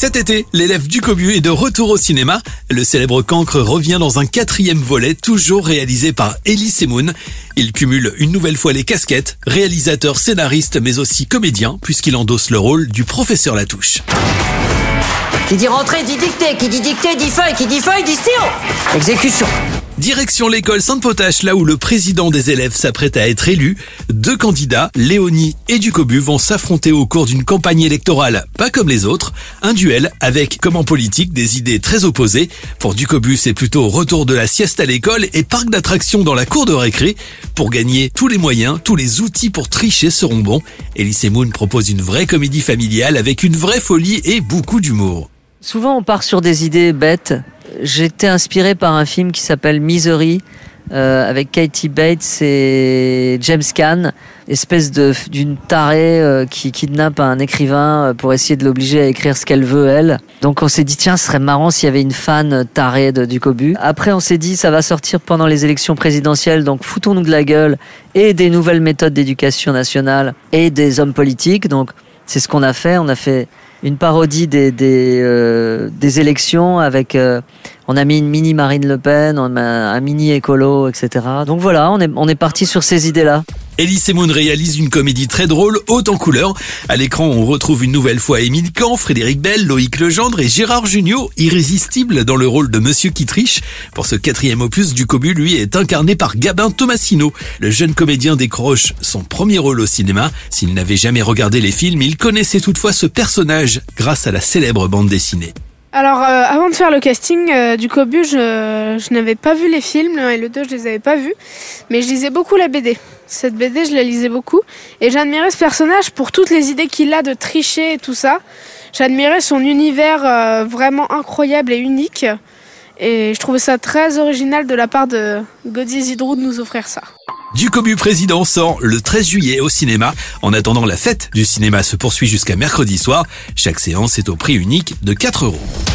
Cet été, l'élève du Cobu est de retour au cinéma. Le célèbre cancre revient dans un quatrième volet, toujours réalisé par Elie Semoun. Il cumule une nouvelle fois les casquettes, réalisateur, scénariste, mais aussi comédien, puisqu'il endosse le rôle du professeur Latouche. Qui dit rentrée dit dictée, qui dit dictée dit feuille, qui dit feuille dit stylo. Exécution. Direction l'école Sainte-Potache, là où le président des élèves s'apprête à être élu. Deux candidats, Léonie et Ducobu, vont s'affronter au cours d'une campagne électorale pas comme les autres. Un duel avec, comme en politique, des idées très opposées. Pour Ducobu, c'est plutôt retour de la sieste à l'école et parc d'attractions dans la cour de récré. Pour gagner tous les moyens, tous les outils pour tricher seront bons. Elise Moon propose une vraie comédie familiale avec une vraie folie et beaucoup d'humour. Souvent, on part sur des idées bêtes. J'étais inspiré par un film qui s'appelle Misery euh, avec Katie Bates et James Caan, espèce de d'une tarée euh, qui kidnappe un écrivain euh, pour essayer de l'obliger à écrire ce qu'elle veut elle. Donc on s'est dit tiens, ce serait marrant s'il y avait une fan tarée du Cobu. Après on s'est dit ça va sortir pendant les élections présidentielles, donc foutons-nous de la gueule et des nouvelles méthodes d'éducation nationale et des hommes politiques. Donc c'est ce qu'on a fait. On a fait une parodie des, des, euh, élections avec. Euh, on a mis une mini Marine Le Pen, on a un mini écolo, etc. Donc voilà, on est, on est parti sur ces idées-là. Elie Semoun réalise une comédie très drôle, haute en couleurs. À l'écran, on retrouve une nouvelle fois Émile Kahn, Frédéric Bell, Loïc Legendre et Gérard Jugnot, irrésistibles dans le rôle de Monsieur qui triche. Pour ce quatrième opus, Ducobu, lui, est incarné par Gabin Tomasino. Le jeune comédien décroche son premier rôle au cinéma. S'il n'avait jamais regardé les films, il connaissait toutefois ce personnage grâce à la célèbre bande dessinée. Alors, euh, avant de faire le casting euh, du Cobu, je, n'avais pas vu les films, le 1 et le 2, je les avais pas vus, mais je lisais beaucoup la BD. Cette BD, je la lisais beaucoup, et j'admirais ce personnage pour toutes les idées qu'il a de tricher et tout ça. J'admirais son univers euh, vraiment incroyable et unique, et je trouvais ça très original de la part de Godier Zidrou de nous offrir ça. Du Cobu Président sort le 13 juillet au cinéma. En attendant, la fête du cinéma se poursuit jusqu'à mercredi soir. Chaque séance est au prix unique de 4 euros.